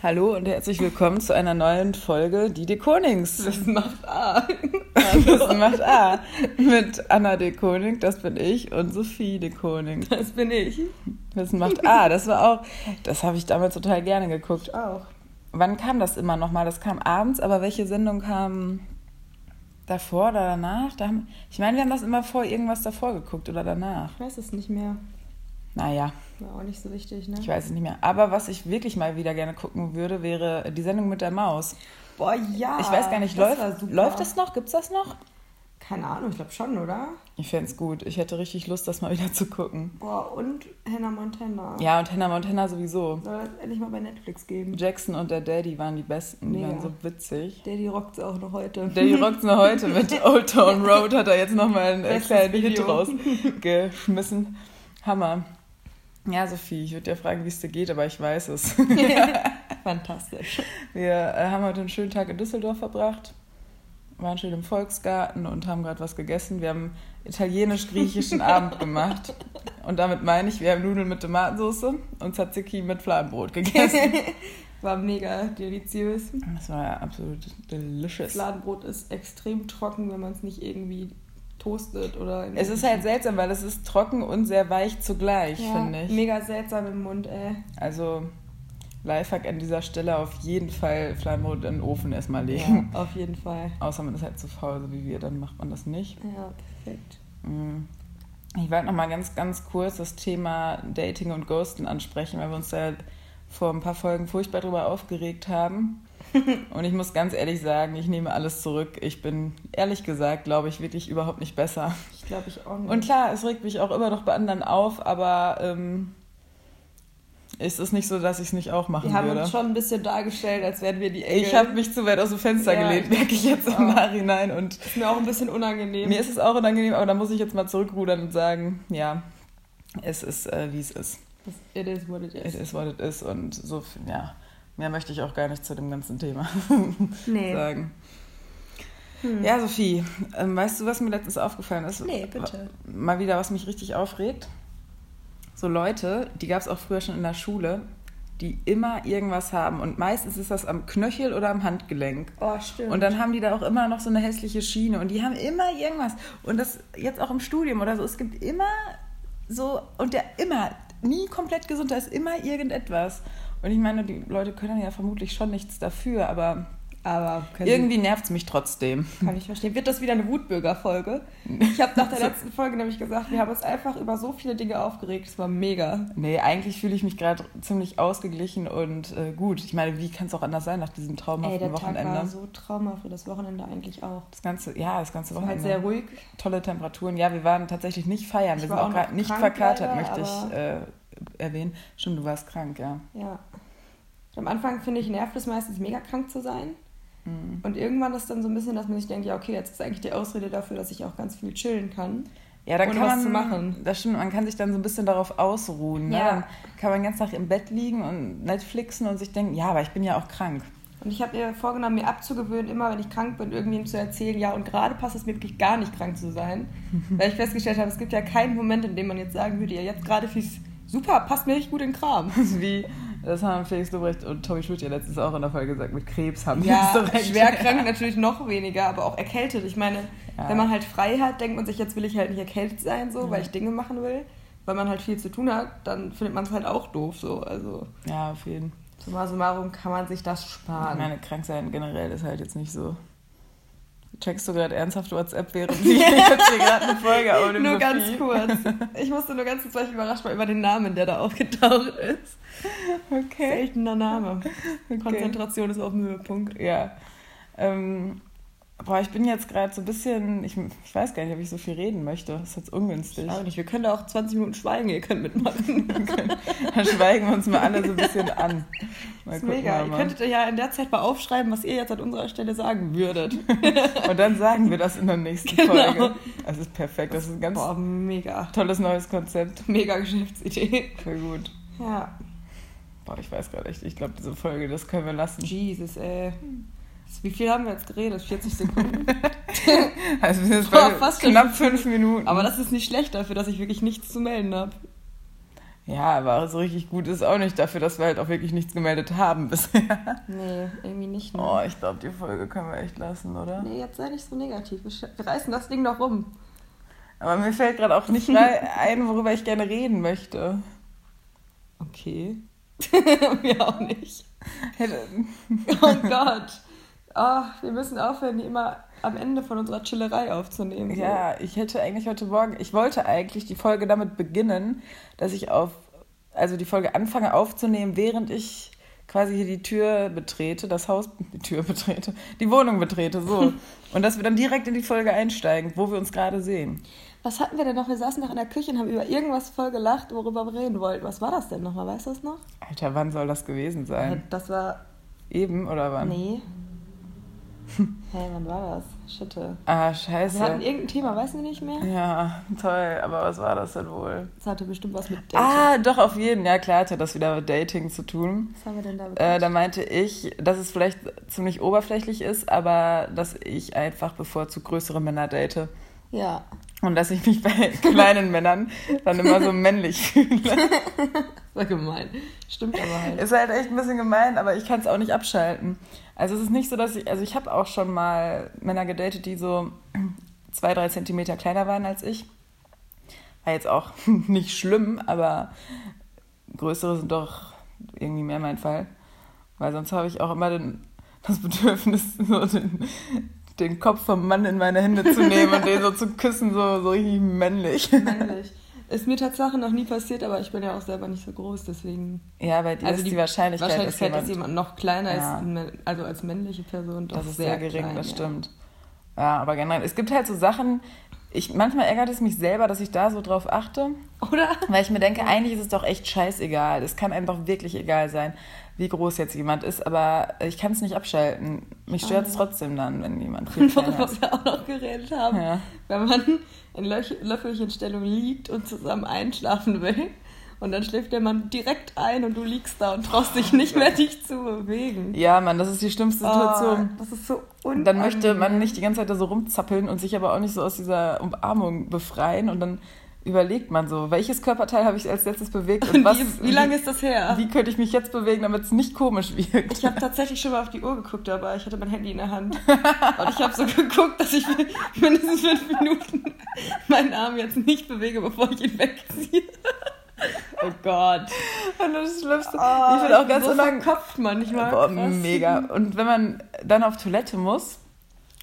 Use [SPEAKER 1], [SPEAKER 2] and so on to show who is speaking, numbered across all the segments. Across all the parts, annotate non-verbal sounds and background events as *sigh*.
[SPEAKER 1] Hallo und herzlich willkommen zu einer neuen Folge Die Dekonings.
[SPEAKER 2] Wissen macht A.
[SPEAKER 1] Wissen macht A. Mit Anna Dekoning, das bin ich, und Sophie Dekoning.
[SPEAKER 2] Das bin ich.
[SPEAKER 1] Wissen macht A. Das war auch, das habe ich damals total gerne geguckt.
[SPEAKER 2] Auch.
[SPEAKER 1] Wann kam das immer nochmal? Das kam abends, aber welche Sendung kam davor oder danach? Da haben, ich meine, wir haben das immer vor irgendwas davor geguckt oder danach.
[SPEAKER 2] Ich weiß es nicht mehr.
[SPEAKER 1] Naja,
[SPEAKER 2] War auch nicht so wichtig, ne?
[SPEAKER 1] ich weiß es nicht mehr. Aber was ich wirklich mal wieder gerne gucken würde, wäre die Sendung mit der Maus.
[SPEAKER 2] Boah, ja.
[SPEAKER 1] Ich weiß gar nicht,
[SPEAKER 2] das
[SPEAKER 1] läuft, läuft das noch? Gibt's das noch?
[SPEAKER 2] Keine Ahnung, ich glaube schon, oder?
[SPEAKER 1] Ich fände es gut. Ich hätte richtig Lust, das mal *laughs* wieder zu gucken.
[SPEAKER 2] Boah, und Hannah Montana.
[SPEAKER 1] Ja, und Hannah Montana sowieso.
[SPEAKER 2] Soll das endlich mal bei Netflix geben?
[SPEAKER 1] Jackson und der Daddy waren die besten. Die
[SPEAKER 2] Mega.
[SPEAKER 1] waren so witzig.
[SPEAKER 2] Daddy rockt's auch noch heute.
[SPEAKER 1] Daddy rockt's noch heute mit *laughs* Old Town Road, hat er jetzt nochmal einen äh, kleinen Hit
[SPEAKER 2] Video.
[SPEAKER 1] rausgeschmissen. Hammer. Ja, Sophie, ich würde dir fragen, wie es dir geht, aber ich weiß es. *laughs* *laughs*
[SPEAKER 2] Fantastisch.
[SPEAKER 1] Wir äh, haben heute einen schönen Tag in Düsseldorf verbracht, waren schön im Volksgarten und haben gerade was gegessen. Wir haben italienisch-griechischen Abend gemacht. Und damit meine ich, wir haben Nudeln mit Tomatensauce und Tzatziki mit Fladenbrot gegessen. *laughs*
[SPEAKER 2] War mega deliziös.
[SPEAKER 1] Das war ja absolut delicious.
[SPEAKER 2] Fladenbrot ist extrem trocken, wenn man es nicht irgendwie toastet oder... in-
[SPEAKER 1] Es ist halt seltsam, weil es ist trocken und sehr weich zugleich,
[SPEAKER 2] ja,
[SPEAKER 1] finde ich.
[SPEAKER 2] mega seltsam im Mund, ey.
[SPEAKER 1] Also Lifehack an dieser Stelle auf jeden Fall Fladenbrot in den Ofen erstmal legen.
[SPEAKER 2] Ja, auf jeden Fall.
[SPEAKER 1] Außer man ist halt zu faul, so wie wir, dann macht man das nicht.
[SPEAKER 2] Ja, perfekt.
[SPEAKER 1] Mm. Ich wollte noch mal ganz, ganz kurz das Thema Dating und Ghosten ansprechen, weil wir uns da vor ein paar Folgen furchtbar drüber aufgeregt haben. *laughs* Und ich muss ganz ehrlich sagen, ich nehme alles zurück. Ich bin, ehrlich gesagt, glaube ich, wirklich überhaupt nicht besser.
[SPEAKER 2] Ich glaube, ich auch nicht.
[SPEAKER 1] Und klar, es regt mich auch immer noch bei anderen auf, aber ähm, es ist nicht so, dass ich es nicht auch machen
[SPEAKER 2] wir haben
[SPEAKER 1] würde.
[SPEAKER 2] uns schon ein bisschen dargestellt, als wären wir die Engel.
[SPEAKER 1] ich habe mich zu weit aus dem Fenster
[SPEAKER 2] Ja,
[SPEAKER 1] gelehnt, merke ich jetzt im
[SPEAKER 2] Oh.
[SPEAKER 1] Nachhinein. Und
[SPEAKER 2] ist mir auch ein bisschen unangenehm.
[SPEAKER 1] Mir ist es auch unangenehm, aber da muss ich jetzt mal zurückrudern und sagen, ja, es ist, äh, wie es ist.
[SPEAKER 2] It is what it
[SPEAKER 1] It
[SPEAKER 2] is.
[SPEAKER 1] is what it is. Und so, ja, mehr möchte ich auch gar nicht zu dem ganzen Thema *laughs*
[SPEAKER 2] Nee.
[SPEAKER 1] sagen.
[SPEAKER 2] Hm.
[SPEAKER 1] Ja, Sophie, ähm, weißt du, was mir letztens aufgefallen ist?
[SPEAKER 2] Nee, bitte.
[SPEAKER 1] Mal wieder, was mich richtig aufregt. So Leute, die gab es auch früher schon in der Schule, die immer irgendwas haben. Und meistens ist das am Knöchel oder am Handgelenk.
[SPEAKER 2] Oh, stimmt.
[SPEAKER 1] Und dann haben die da auch immer noch so eine hässliche Schiene und die haben immer irgendwas. Und das jetzt auch im Studium oder so. Es gibt immer so, und der immer, nie komplett gesund, da ist immer irgendetwas. Und ich meine, die Leute können ja vermutlich schon nichts dafür, aber
[SPEAKER 2] Aber
[SPEAKER 1] irgendwie nervt es mich trotzdem.
[SPEAKER 2] Kann ich verstehen. Wird das wieder eine Wutbürger-Folge? Ich habe nach der letzten Folge nämlich gesagt, wir haben uns einfach über so viele Dinge aufgeregt. Es war mega.
[SPEAKER 1] Nee, eigentlich fühle ich mich gerade ziemlich ausgeglichen und äh, gut. Ich meine, wie kann es auch anders sein nach diesem
[SPEAKER 2] Ey,
[SPEAKER 1] traumhaften
[SPEAKER 2] der Tag
[SPEAKER 1] Wochenende?
[SPEAKER 2] war so traumhaft. Das Wochenende eigentlich auch.
[SPEAKER 1] Das ganze, ja, das ganze
[SPEAKER 2] Es war
[SPEAKER 1] Wochenende.
[SPEAKER 2] halt sehr ruhig.
[SPEAKER 1] tolle Temperaturen. Ja, wir waren tatsächlich nicht feiern.
[SPEAKER 2] Ich
[SPEAKER 1] wir sind
[SPEAKER 2] auch
[SPEAKER 1] gerade nicht verkatert,
[SPEAKER 2] leider,
[SPEAKER 1] möchte ich äh, erwähnen. Stimmt, du warst krank, ja.
[SPEAKER 2] Ja. Am Anfang, finde ich, nervt es meistens mega krank zu sein.
[SPEAKER 1] Mhm.
[SPEAKER 2] Und irgendwann ist dann so ein bisschen, dass man sich denkt, ja, okay, jetzt ist eigentlich die Ausrede dafür, dass ich auch ganz viel chillen kann.
[SPEAKER 1] Ja, dann
[SPEAKER 2] Ohne
[SPEAKER 1] kann man,
[SPEAKER 2] zu machen.
[SPEAKER 1] Das stimmt, man kann sich dann so ein bisschen darauf ausruhen. Ne?
[SPEAKER 2] Ja.
[SPEAKER 1] Dann kann man den ganzen Tag im Bett liegen und Netflixen und sich denken, ja, aber ich bin ja auch krank.
[SPEAKER 2] Und ich habe mir vorgenommen, mir abzugewöhnen, immer wenn ich krank bin, irgendwem zu erzählen, ja, und gerade passt es mir wirklich gar nicht krank zu sein. *laughs* Weil ich festgestellt habe, es gibt ja keinen Moment, in dem man jetzt sagen würde, ja, jetzt gerade fühl's super, passt mir richtig gut in den Kram. *laughs*
[SPEAKER 1] Wie, das haben Felix Lobrecht und Tommy Schmidt ja letztens auch in der Folge gesagt, mit Krebs haben die
[SPEAKER 2] Ja,
[SPEAKER 1] es direkt.
[SPEAKER 2] schwer krank *laughs* natürlich noch weniger, aber auch erkältet. Ich meine,
[SPEAKER 1] Ja.
[SPEAKER 2] wenn man halt frei hat, denkt man sich, jetzt will ich halt nicht erkältet sein, so, weil ich Dinge machen will. Weil man halt viel zu tun hat, dann findet man es halt auch doof, so. Also,
[SPEAKER 1] Ja, auf jeden
[SPEAKER 2] summa summarum kann man sich das
[SPEAKER 1] Ich
[SPEAKER 2] sparen.
[SPEAKER 1] meine, krank sein generell ist halt jetzt nicht so. Checkst du gerade ernsthaft WhatsApp, während wir *laughs* jetzt hier gerade eine Folge aufnehmen?
[SPEAKER 2] nur ganz kurz. *laughs* Ich musste nur ganz kurz, ich überrascht war über den Namen, der da aufgetaucht ist.
[SPEAKER 1] Okay.
[SPEAKER 2] Seltener Name. Konzentration ist auf dem Höhepunkt.
[SPEAKER 1] Ja. Ähm, boah, ich bin jetzt gerade so ein bisschen. Ich, ich weiß gar nicht, ob ich so viel reden möchte. Das ist jetzt ungünstig.
[SPEAKER 2] Auch nicht. Wir können da auch 20 Minuten schweigen, ihr könnt mitmachen. *laughs*
[SPEAKER 1] Dann schweigen wir uns mal alle so ein bisschen an. Mal
[SPEAKER 2] Das ist mega.
[SPEAKER 1] wir
[SPEAKER 2] Ihr
[SPEAKER 1] mal.
[SPEAKER 2] könntet ja in der Zeit mal aufschreiben, was ihr jetzt an unserer Stelle sagen würdet. *laughs*
[SPEAKER 1] Und dann sagen wir das in der nächsten
[SPEAKER 2] Genau.
[SPEAKER 1] Folge. Das ist perfekt. Das ist ein ganz
[SPEAKER 2] Boah, mega.
[SPEAKER 1] tolles neues Konzept.
[SPEAKER 2] Mega Geschäftsidee.
[SPEAKER 1] Voll gut.
[SPEAKER 2] Ja.
[SPEAKER 1] Boah, ich weiß gerade echt. Ich glaube, diese Folge, das können wir lassen.
[SPEAKER 2] Jesus, ey. Wie viel haben wir jetzt geredet? 40 Sekunden? *laughs*
[SPEAKER 1] Also wir sind
[SPEAKER 2] Boah, fast
[SPEAKER 1] knapp fünf Minuten.
[SPEAKER 2] Aber das ist nicht schlecht dafür, dass ich wirklich nichts zu melden habe.
[SPEAKER 1] Ja, aber so richtig gut ist auch nicht dafür, dass wir halt auch wirklich nichts gemeldet haben bisher. *laughs*
[SPEAKER 2] Nee, irgendwie nicht. Ne?
[SPEAKER 1] Oh, ich glaube, die Folge können wir echt lassen, oder?
[SPEAKER 2] Nee, jetzt sei nicht so negativ. Wir, wir reißen das Ding noch rum.
[SPEAKER 1] Aber mir fällt gerade auch nicht *laughs* ein, worüber ich gerne reden möchte.
[SPEAKER 2] Okay. mir auch nicht. oh Gott. Oh, wir müssen aufhören, immer am Ende von unserer Chillerei aufzunehmen.
[SPEAKER 1] So. Ja, ich hätte eigentlich heute Morgen, ich wollte eigentlich die Folge damit beginnen, dass ich auf, also die Folge anfange aufzunehmen, während ich quasi hier die Tür betrete, das Haus, *laughs* die Tür betrete, die Wohnung betrete, so. *laughs* Und dass wir dann direkt in die Folge einsteigen, wo wir uns gerade sehen.
[SPEAKER 2] Was hatten wir denn noch? Wir saßen noch in der Küche und haben über irgendwas voll gelacht, worüber wir reden wollten. Was war das denn nochmal? Weißt du das noch?
[SPEAKER 1] Alter, wann soll das gewesen sein?
[SPEAKER 2] Das war.
[SPEAKER 1] Eben oder wann?
[SPEAKER 2] Nee. Hey, wann war das? Schitte.
[SPEAKER 1] Ah, scheiße.
[SPEAKER 2] Wir hatten irgendein Thema, weißt du nicht mehr?
[SPEAKER 1] Ja, toll. Aber was war das denn wohl?
[SPEAKER 2] Das hatte bestimmt was mit
[SPEAKER 1] Dating. Ah, doch, auf jeden. Ja, klar hatte das wieder mit Dating zu tun.
[SPEAKER 2] Was haben wir denn da
[SPEAKER 1] äh, Da meinte ich, dass es vielleicht ziemlich oberflächlich ist, aber dass ich einfach bevorzugt größere Männer date.
[SPEAKER 2] Ja.
[SPEAKER 1] Und dass ich mich bei *laughs* kleinen Männern dann immer so männlich fühle. *laughs*
[SPEAKER 2] War gemein. Stimmt aber halt.
[SPEAKER 1] Ist halt echt ein bisschen gemein, aber ich kann es auch nicht abschalten. Also es ist nicht so, dass ich, also ich habe auch schon mal Männer gedatet, die so zwei, drei Zentimeter kleiner waren als ich. War jetzt auch *laughs* nicht schlimm, aber größere sind doch irgendwie mehr mein Fall. Weil sonst habe ich auch immer den, das Bedürfnis, *laughs* so den, den Kopf vom Mann in meine Hände zu nehmen und den so zu küssen, so, so richtig männlich.
[SPEAKER 2] Männlich. Ist mir tatsächlich noch nie passiert, aber ich bin ja auch selber nicht so groß, deswegen.
[SPEAKER 1] Ja, bei dir also ist die, die Wahrscheinlichkeit,
[SPEAKER 2] Wahrscheinlichkeit dass, jemand, dass, jemand noch kleiner ja. ist, also als männliche Person,
[SPEAKER 1] doch das ist sehr, sehr gering, klein, das ja. stimmt. Ja, aber generell, es gibt halt so Sachen, ich, manchmal ärgert es mich selber, dass ich da so drauf achte.
[SPEAKER 2] Oder?
[SPEAKER 1] Weil ich mir denke, eigentlich ist es doch echt scheißegal. Es kann einfach wirklich egal sein, wie groß jetzt jemand ist, aber ich kann es nicht abschalten. Mich stört es trotzdem dann, wenn jemand *laughs*
[SPEAKER 2] viel kleiner ist. wir auch noch geredet haben. Ja. Wenn man in Löffelchenstellung liegt und zusammen einschlafen will und dann schläft der Mann direkt ein und du liegst da und traust dich nicht mehr, dich zu bewegen.
[SPEAKER 1] Ja, Mann, das ist die schlimmste Situation.
[SPEAKER 2] Oh, das ist so unangenehm.
[SPEAKER 1] Dann möchte man nicht die ganze Zeit da so rumzappeln und sich aber auch nicht so aus dieser Umarmung befreien und dann überlegt man so, welches Körperteil habe ich als letztes bewegt und *laughs* was.
[SPEAKER 2] Wie, wie lange ist das her?
[SPEAKER 1] Wie könnte ich mich jetzt bewegen, damit es nicht komisch wirkt?
[SPEAKER 2] Ich habe tatsächlich schon mal auf die Uhr geguckt, aber ich hatte mein Handy in der Hand. *laughs* Und ich habe so geguckt, dass ich mindestens fünf Minuten meinen Arm jetzt nicht bewege, bevor ich ihn wegziehe. *laughs* Oh Gott.
[SPEAKER 1] Und das Schlimmste.
[SPEAKER 2] Oh, ich finde auch ganz so. Kopf manchmal.
[SPEAKER 1] Boah, mega. Und wenn man dann auf Toilette muss,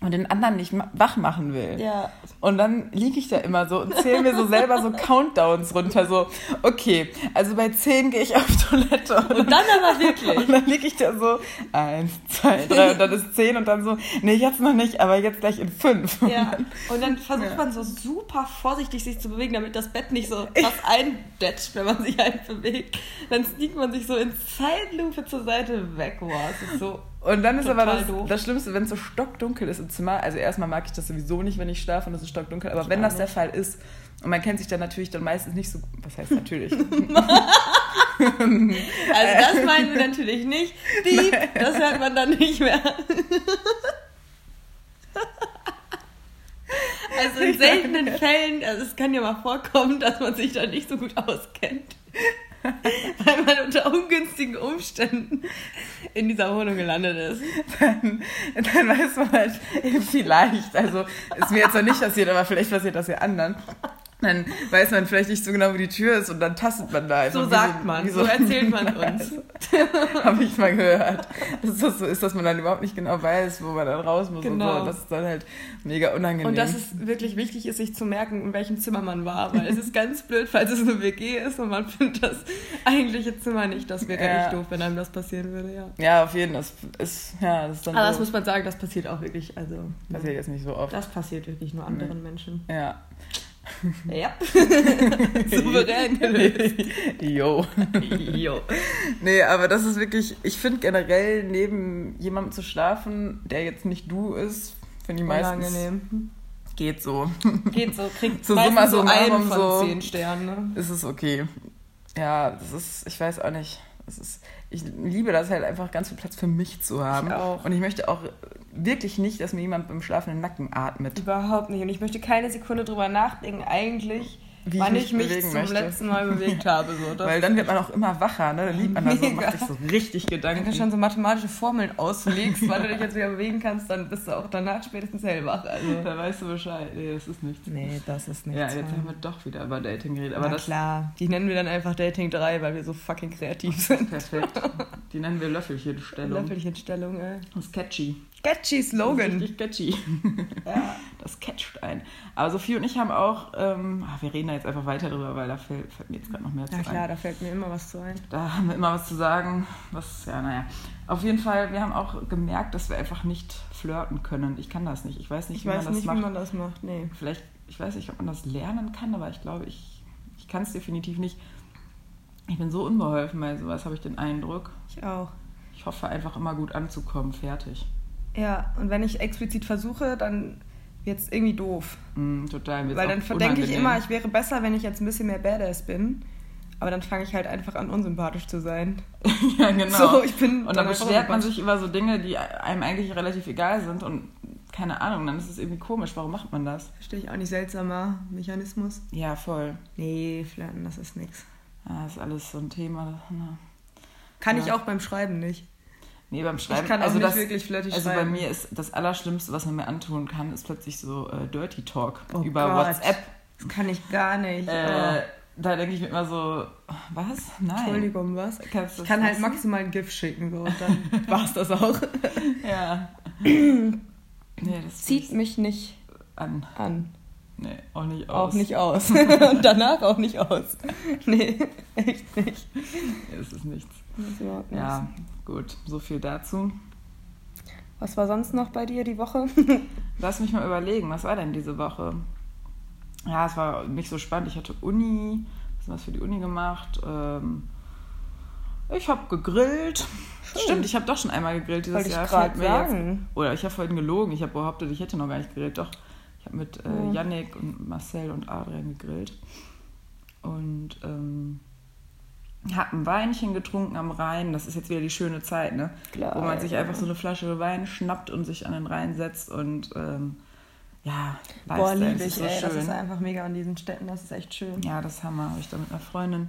[SPEAKER 1] und den anderen nicht wach machen will.
[SPEAKER 2] Ja.
[SPEAKER 1] Und dann liege ich da immer so und zähle mir so selber so *laughs* Countdowns runter, so, okay, also bei 10 gehe ich auf Toilette.
[SPEAKER 2] Und, und dann aber wirklich.
[SPEAKER 1] Und dann liege ich da so, eins, zwei, drei, und dann ist 10 und dann so, nee, jetzt noch nicht, aber jetzt gleich in 5.
[SPEAKER 2] Ja. Und dann versucht ja. man so super vorsichtig sich zu bewegen, damit das Bett nicht so krass eindetscht, wenn man sich *laughs* einbewegt. Dann sneakt man sich so in Zeitlupe zur Seite weg. Wow, es ist so
[SPEAKER 1] und dann ist Total aber das, das Schlimmste, wenn es so stockdunkel ist im Zimmer. Also erstmal mag ich das sowieso nicht, wenn ich schlafe und es ist stockdunkel. Aber ich wenn das nicht. der Fall ist und man kennt sich dann natürlich dann meistens nicht so. Was heißt natürlich? *laughs* also
[SPEAKER 2] das meinen wir natürlich nicht. Dieb, *laughs* das hört man dann nicht mehr. Also in seltenen *laughs* Fällen, also es kann ja mal vorkommen, dass man sich da nicht so gut auskennt. *laughs* weil man unter ungünstigen Umständen in dieser Wohnung gelandet ist.
[SPEAKER 1] Dann, dann weiß man halt *laughs* vielleicht, also ist mir jetzt noch nicht passiert, aber vielleicht passiert das ja anderen. Dann weiß man vielleicht nicht so genau, wo die Tür ist und dann tastet man da
[SPEAKER 2] einfach. So sagt so, man, so, so, erzählt man *laughs* uns.
[SPEAKER 1] Habe ich mal gehört. Dass das so ist, dass man dann überhaupt nicht genau weiß, wo man dann raus muss genau. und so. Und das ist dann halt mega unangenehm.
[SPEAKER 2] Und dass es wirklich wichtig ist, sich zu merken, in welchem Zimmer man war. Weil es ist ganz blöd, falls es eine WG ist und man findet das eigentliche Zimmer nicht. Das wäre ja. echt doof, wenn einem das passieren würde, ja.
[SPEAKER 1] Ja, auf jeden Fall. Das ist, ja, das ist dann
[SPEAKER 2] Aber so. das muss man sagen, das passiert auch wirklich. Also,
[SPEAKER 1] passiert jetzt nicht so oft.
[SPEAKER 2] Das passiert wirklich nur anderen mhm. Menschen.
[SPEAKER 1] Ja.
[SPEAKER 2] Ja. *laughs* Souverän gelöst.
[SPEAKER 1] Jo.
[SPEAKER 2] jo.
[SPEAKER 1] Nee, aber das ist wirklich, ich finde generell neben jemandem zu schlafen, der jetzt nicht du ist, finde ich meistens.
[SPEAKER 2] Unangenehm.
[SPEAKER 1] Geht so.
[SPEAKER 2] Geht so, kriegt
[SPEAKER 1] so Summa
[SPEAKER 2] so
[SPEAKER 1] einen
[SPEAKER 2] von
[SPEAKER 1] so,
[SPEAKER 2] zehn Sternen. Ne?
[SPEAKER 1] Ist es okay. Ja, das ist, ich weiß auch nicht. Das ist, ich liebe das halt einfach ganz viel Platz für mich zu haben.
[SPEAKER 2] Ich auch.
[SPEAKER 1] Und ich möchte auch wirklich nicht, dass mir jemand beim schlafenden Nacken atmet.
[SPEAKER 2] Überhaupt nicht. Und ich möchte keine Sekunde drüber nachdenken, eigentlich
[SPEAKER 1] wie
[SPEAKER 2] wann
[SPEAKER 1] ich
[SPEAKER 2] ich
[SPEAKER 1] mich
[SPEAKER 2] mich zum
[SPEAKER 1] möchte.
[SPEAKER 2] letzten Mal bewegt habe. So.
[SPEAKER 1] Weil dann wird man auch immer wacher, ne? Dann liegt man da so und macht sich so richtig
[SPEAKER 2] wenn
[SPEAKER 1] Gedanken.
[SPEAKER 2] du schon so mathematische Formeln auslegst, wann du dich jetzt wieder bewegen kannst, dann bist du auch danach spätestens hellwach. Also.
[SPEAKER 1] Da weißt du Bescheid. Nee, das ist nichts.
[SPEAKER 2] Nee, das ist nicht
[SPEAKER 1] Ja, jetzt haben wir doch wieder über Dating geredet. Aber
[SPEAKER 2] Aber
[SPEAKER 1] das
[SPEAKER 2] klar, die nennen wir dann einfach Dating 3, weil wir so fucking kreativ sind.
[SPEAKER 1] perfekt. *laughs* Die nennen wir Löffelchenstellung.
[SPEAKER 2] Löffelchenstellung, ey.
[SPEAKER 1] Das ist catchy.
[SPEAKER 2] Catchy
[SPEAKER 1] Das ist
[SPEAKER 2] Slogan.
[SPEAKER 1] richtig catchy. *laughs*
[SPEAKER 2] Ja.
[SPEAKER 1] Das catcht ein. Aber Sophie und ich haben auch, ähm, ach, wir reden da jetzt einfach weiter drüber, weil da fällt, fällt mir jetzt gerade noch mehr zu
[SPEAKER 2] Na klar,
[SPEAKER 1] ein.
[SPEAKER 2] da fällt mir immer was zu ein.
[SPEAKER 1] Da haben wir immer was zu sagen. Was, ja, naja. Auf jeden Fall, wir haben auch gemerkt, dass wir einfach nicht flirten können. Ich kann das nicht. Ich weiß nicht,
[SPEAKER 2] Ich
[SPEAKER 1] wie man
[SPEAKER 2] weiß
[SPEAKER 1] das
[SPEAKER 2] nicht,
[SPEAKER 1] macht.
[SPEAKER 2] wie man das macht. Nee.
[SPEAKER 1] Vielleicht, ich weiß nicht, ob man das lernen kann, aber ich glaube, ich, ich kann es definitiv nicht. Ich bin so unbeholfen bei sowas, habe ich den Eindruck.
[SPEAKER 2] Ich auch.
[SPEAKER 1] Ich hoffe einfach immer gut anzukommen, fertig.
[SPEAKER 2] Ja, und wenn ich explizit versuche, dann wird es irgendwie doof.
[SPEAKER 1] Mm, total. wird's
[SPEAKER 2] Weil dann verdenke ich immer, ich wäre besser, wenn ich jetzt ein bisschen mehr Badass bin. Aber dann fange ich halt einfach an, unsympathisch zu sein. *laughs*
[SPEAKER 1] ja, genau.
[SPEAKER 2] So, ich bin
[SPEAKER 1] und dann beschwert man sich über so Dinge, die einem eigentlich relativ egal sind und keine Ahnung, dann ist es irgendwie komisch. Warum macht man das?
[SPEAKER 2] Verstehe ich auch nicht. Seltsamer Mechanismus.
[SPEAKER 1] Ja, voll.
[SPEAKER 2] Nee, Flirten, das ist nix.
[SPEAKER 1] Ja, ist alles so ein Thema. Na.
[SPEAKER 2] Kann
[SPEAKER 1] Ja.
[SPEAKER 2] ich auch beim Schreiben nicht.
[SPEAKER 1] Nee, beim Schreiben.
[SPEAKER 2] Ich kann
[SPEAKER 1] also
[SPEAKER 2] nicht
[SPEAKER 1] das,
[SPEAKER 2] wirklich flirtig
[SPEAKER 1] Also bei
[SPEAKER 2] schreiben.
[SPEAKER 1] mir ist das Allerschlimmste, was man mir antun kann, ist plötzlich so äh, Dirty Talk
[SPEAKER 2] Oh
[SPEAKER 1] über
[SPEAKER 2] Gott.
[SPEAKER 1] WhatsApp.
[SPEAKER 2] Das kann ich gar nicht.
[SPEAKER 1] Äh, Da denke ich mir immer so, was? Nein.
[SPEAKER 2] oh, Entschuldigung, was? Ich kann halt
[SPEAKER 1] lassen?
[SPEAKER 2] maximal ein GIF schicken, so, und dann *laughs* war's das auch.
[SPEAKER 1] Ja. *clears throat* nee, das
[SPEAKER 2] Zieht mich nicht
[SPEAKER 1] an.
[SPEAKER 2] an.
[SPEAKER 1] Nee, auch nicht aus.
[SPEAKER 2] Auch nicht aus. *laughs* und danach auch nicht aus. Nee, echt nicht.
[SPEAKER 1] Nee, das ist nichts.
[SPEAKER 2] Das ist überhaupt nichts.
[SPEAKER 1] Ja, gut. So viel dazu.
[SPEAKER 2] Was war sonst noch bei dir die Woche? *laughs*
[SPEAKER 1] Lass mich mal überlegen, was war denn diese Woche? Ja, es war nicht so spannend. Ich hatte Uni, was für die Uni gemacht. Ähm, ich habe gegrillt. Stimmt, ich habe doch schon einmal gegrillt dieses
[SPEAKER 2] Wollte ich
[SPEAKER 1] Jahr.
[SPEAKER 2] grad
[SPEAKER 1] fällt mir jetzt-
[SPEAKER 2] sagen.
[SPEAKER 1] Oder ich habe vorhin gelogen. Ich habe behauptet, ich hätte noch gar nicht gegrillt. Doch, ich habe mit äh. Yannick und Marcel und Adrian gegrillt. Und ähm, habe ein Weinchen getrunken am Rhein. Das ist jetzt wieder die schöne Zeit, ne?
[SPEAKER 2] Klar,
[SPEAKER 1] Wo man sich einfach so eine Flasche Wein schnappt und sich an den Rhein setzt und ähm, ja,
[SPEAKER 2] Boah, liebe ich,
[SPEAKER 1] ist so
[SPEAKER 2] ey. Das
[SPEAKER 1] schön.
[SPEAKER 2] ist einfach mega an diesen Städten. Das ist echt schön.
[SPEAKER 1] Ja, das Hammer, habe ich da mit einer Freundin.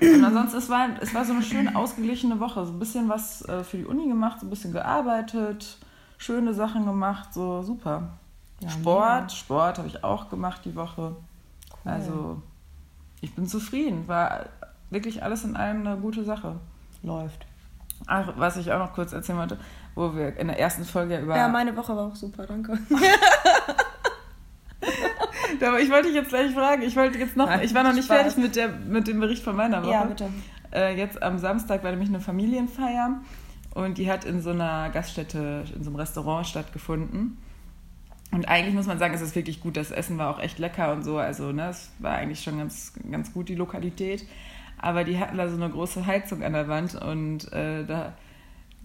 [SPEAKER 1] Und ansonsten, es war, es war so eine schön ausgeglichene Woche. So ein bisschen was äh, für die Uni gemacht, so ein bisschen gearbeitet, schöne Sachen gemacht, so super.
[SPEAKER 2] Ja,
[SPEAKER 1] Sport,
[SPEAKER 2] mega.
[SPEAKER 1] Sport habe ich auch gemacht die Woche.
[SPEAKER 2] Cool.
[SPEAKER 1] Also, ich bin zufrieden. War wirklich alles in allem eine gute Sache.
[SPEAKER 2] Läuft.
[SPEAKER 1] Ach, was ich auch noch kurz erzählen wollte, wo wir in der ersten Folge über.
[SPEAKER 2] Ja, meine Woche war auch super, danke. *laughs*
[SPEAKER 1] Aber ich wollte dich jetzt gleich fragen. Ich wollte jetzt noch.
[SPEAKER 2] Nein,
[SPEAKER 1] ich war noch nicht
[SPEAKER 2] Spaß.
[SPEAKER 1] fertig mit, der, mit dem Bericht von meiner Woche.
[SPEAKER 2] Ja, bitte.
[SPEAKER 1] Äh, jetzt am Samstag war nämlich eine Familienfeier und die hat in so einer Gaststätte, in so einem Restaurant stattgefunden. Und eigentlich muss man sagen, es ist wirklich gut. Das Essen war auch echt lecker und so. Also, ne, es war eigentlich schon ganz, ganz gut, die Lokalität. Aber die hatten da so eine große Heizung an der Wand und äh, da,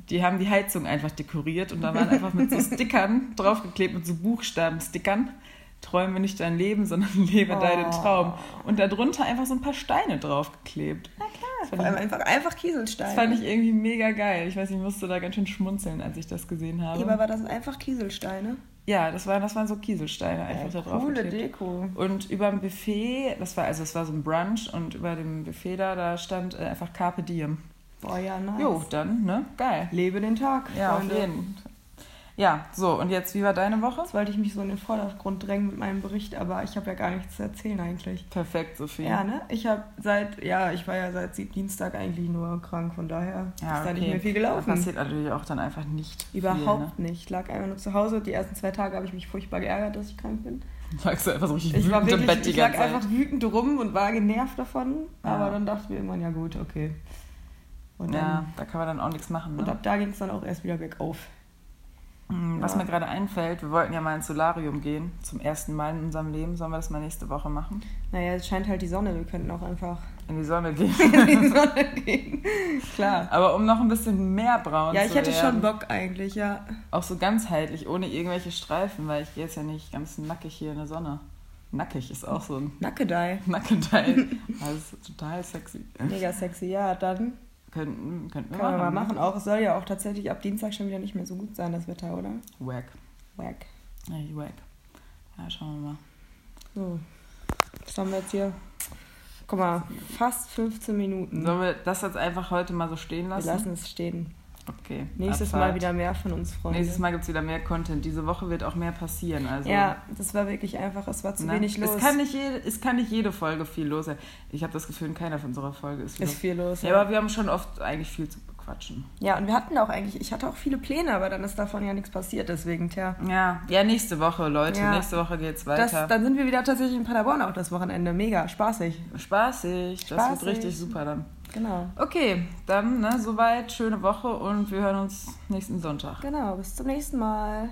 [SPEAKER 1] die haben die Heizung einfach dekoriert und da waren einfach mit so *laughs* Stickern draufgeklebt, mit so Buchstaben-Stickern. Träume nicht dein Leben, sondern *laughs* lebe
[SPEAKER 2] Oh.
[SPEAKER 1] deinen Traum. Und darunter einfach so ein paar Steine draufgeklebt.
[SPEAKER 2] Na klar,
[SPEAKER 1] Das
[SPEAKER 2] vor allem einfach, einfach Kieselsteine.
[SPEAKER 1] Das fand ich irgendwie mega geil. Ich weiß, ich musste da ganz schön schmunzeln, als ich das gesehen habe.
[SPEAKER 2] Aber war das einfach Kieselsteine?
[SPEAKER 1] Ja, das, war, das waren so Kieselsteine einfach da drauf.
[SPEAKER 2] Coole
[SPEAKER 1] geklebt.
[SPEAKER 2] Deko.
[SPEAKER 1] Und über dem Buffet, das war also es war so ein Brunch und über dem Buffet da, da stand äh, einfach Carpe Diem.
[SPEAKER 2] Boah, ja, nice.
[SPEAKER 1] Jo, dann, ne? Geil.
[SPEAKER 2] Lebe den Tag,
[SPEAKER 1] Ja,
[SPEAKER 2] Freunde.
[SPEAKER 1] auf jeden. Ja, so, und jetzt, wie war deine Woche?
[SPEAKER 2] Jetzt wollte ich mich so in den Vordergrund drängen mit meinem Bericht, aber ich habe ja gar nichts zu erzählen eigentlich.
[SPEAKER 1] Perfekt, Sophie.
[SPEAKER 2] Ja, ne? Ich habe seit, ja, ich war ja seit Dienstag eigentlich nur krank, von daher
[SPEAKER 1] Ja,
[SPEAKER 2] ist da nicht
[SPEAKER 1] okay.
[SPEAKER 2] mehr viel gelaufen.
[SPEAKER 1] passiert natürlich auch dann einfach nicht
[SPEAKER 2] Überhaupt nicht. Ich lag einfach nur zu Hause. Die ersten zwei Tage habe ich mich furchtbar geärgert, dass ich krank bin.
[SPEAKER 1] viel. Ne? Sagst du einfach so richtig
[SPEAKER 2] Ich war
[SPEAKER 1] wütend im
[SPEAKER 2] wirklich,
[SPEAKER 1] Bett die
[SPEAKER 2] ich lag
[SPEAKER 1] ganze Zeit.
[SPEAKER 2] einfach wütend rum und war genervt davon.
[SPEAKER 1] Ja.
[SPEAKER 2] Aber dann dachte ich mir irgendwann, ja gut, okay. Und, dann,
[SPEAKER 1] Ja, da kann man dann auch nichts machen.
[SPEAKER 2] und
[SPEAKER 1] Ne?
[SPEAKER 2] ab da ging es dann auch erst wieder bergauf.
[SPEAKER 1] Hm, Was
[SPEAKER 2] Ja.
[SPEAKER 1] mir gerade einfällt, wir wollten ja mal ins Solarium gehen, zum ersten Mal in unserem Leben. Sollen wir das mal nächste Woche machen?
[SPEAKER 2] Naja, es scheint halt die Sonne. Wir könnten auch einfach
[SPEAKER 1] In die Sonne gehen. *laughs*
[SPEAKER 2] in die Sonne gehen. Klar.
[SPEAKER 1] Aber um noch ein bisschen mehr braun
[SPEAKER 2] Ja,
[SPEAKER 1] zu
[SPEAKER 2] ich hätte
[SPEAKER 1] werden,
[SPEAKER 2] schon Bock eigentlich, ja.
[SPEAKER 1] Auch so ganzheitlich, ohne irgendwelche Streifen, weil ich gehe jetzt ja nicht ganz nackig hier in der Sonne. Nackig ist auch so ein
[SPEAKER 2] Nackedei.
[SPEAKER 1] Nackenteil. *laughs* Das ist total sexy.
[SPEAKER 2] Mega sexy, ja, dann
[SPEAKER 1] Könnten, könnten wir
[SPEAKER 2] kann man mal
[SPEAKER 1] machen.
[SPEAKER 2] machen. Auch es soll ja auch tatsächlich ab Dienstag schon wieder nicht mehr so gut sein, das Wetter, oder?
[SPEAKER 1] Wack.
[SPEAKER 2] Wack.
[SPEAKER 1] Ja, wack. Ja, schauen wir mal.
[SPEAKER 2] So. Das haben wir jetzt hier. Guck mal, fast 15 Minuten.
[SPEAKER 1] Sollen wir das jetzt einfach heute mal so stehen lassen?
[SPEAKER 2] Wir lassen es stehen.
[SPEAKER 1] Okay.
[SPEAKER 2] Nächstes
[SPEAKER 1] Abfahrt.
[SPEAKER 2] Mal wieder mehr von uns, Freunde.
[SPEAKER 1] Nächstes Mal gibt es wieder mehr Content. Diese Woche wird auch mehr passieren. Also,
[SPEAKER 2] Ja, das war wirklich einfach, es war zu
[SPEAKER 1] ne?
[SPEAKER 2] wenig los.
[SPEAKER 1] Es kann, nicht jede, es kann nicht jede Folge viel los sein. Ich habe das Gefühl, in keiner von unserer Folge ist viel
[SPEAKER 2] ist
[SPEAKER 1] los.
[SPEAKER 2] viel los.
[SPEAKER 1] Ja, aber wir haben schon oft eigentlich viel zu bequatschen.
[SPEAKER 2] Ja, und wir hatten auch eigentlich, ich hatte auch viele Pläne, aber dann ist davon ja nichts passiert, deswegen, tja.
[SPEAKER 1] Ja, ja nächste Woche, Leute.
[SPEAKER 2] Ja.
[SPEAKER 1] Nächste Woche geht's
[SPEAKER 2] Das,
[SPEAKER 1] weiter.
[SPEAKER 2] dann sind wir wieder tatsächlich in Paderborn auch das Wochenende. Mega, spaßig.
[SPEAKER 1] Spaßig. Das
[SPEAKER 2] Spaßig.
[SPEAKER 1] wird richtig super dann.
[SPEAKER 2] Genau.
[SPEAKER 1] Okay, dann ne, soweit. Schöne Woche und wir hören uns nächsten Sonntag.
[SPEAKER 2] Genau, bis zum nächsten Mal.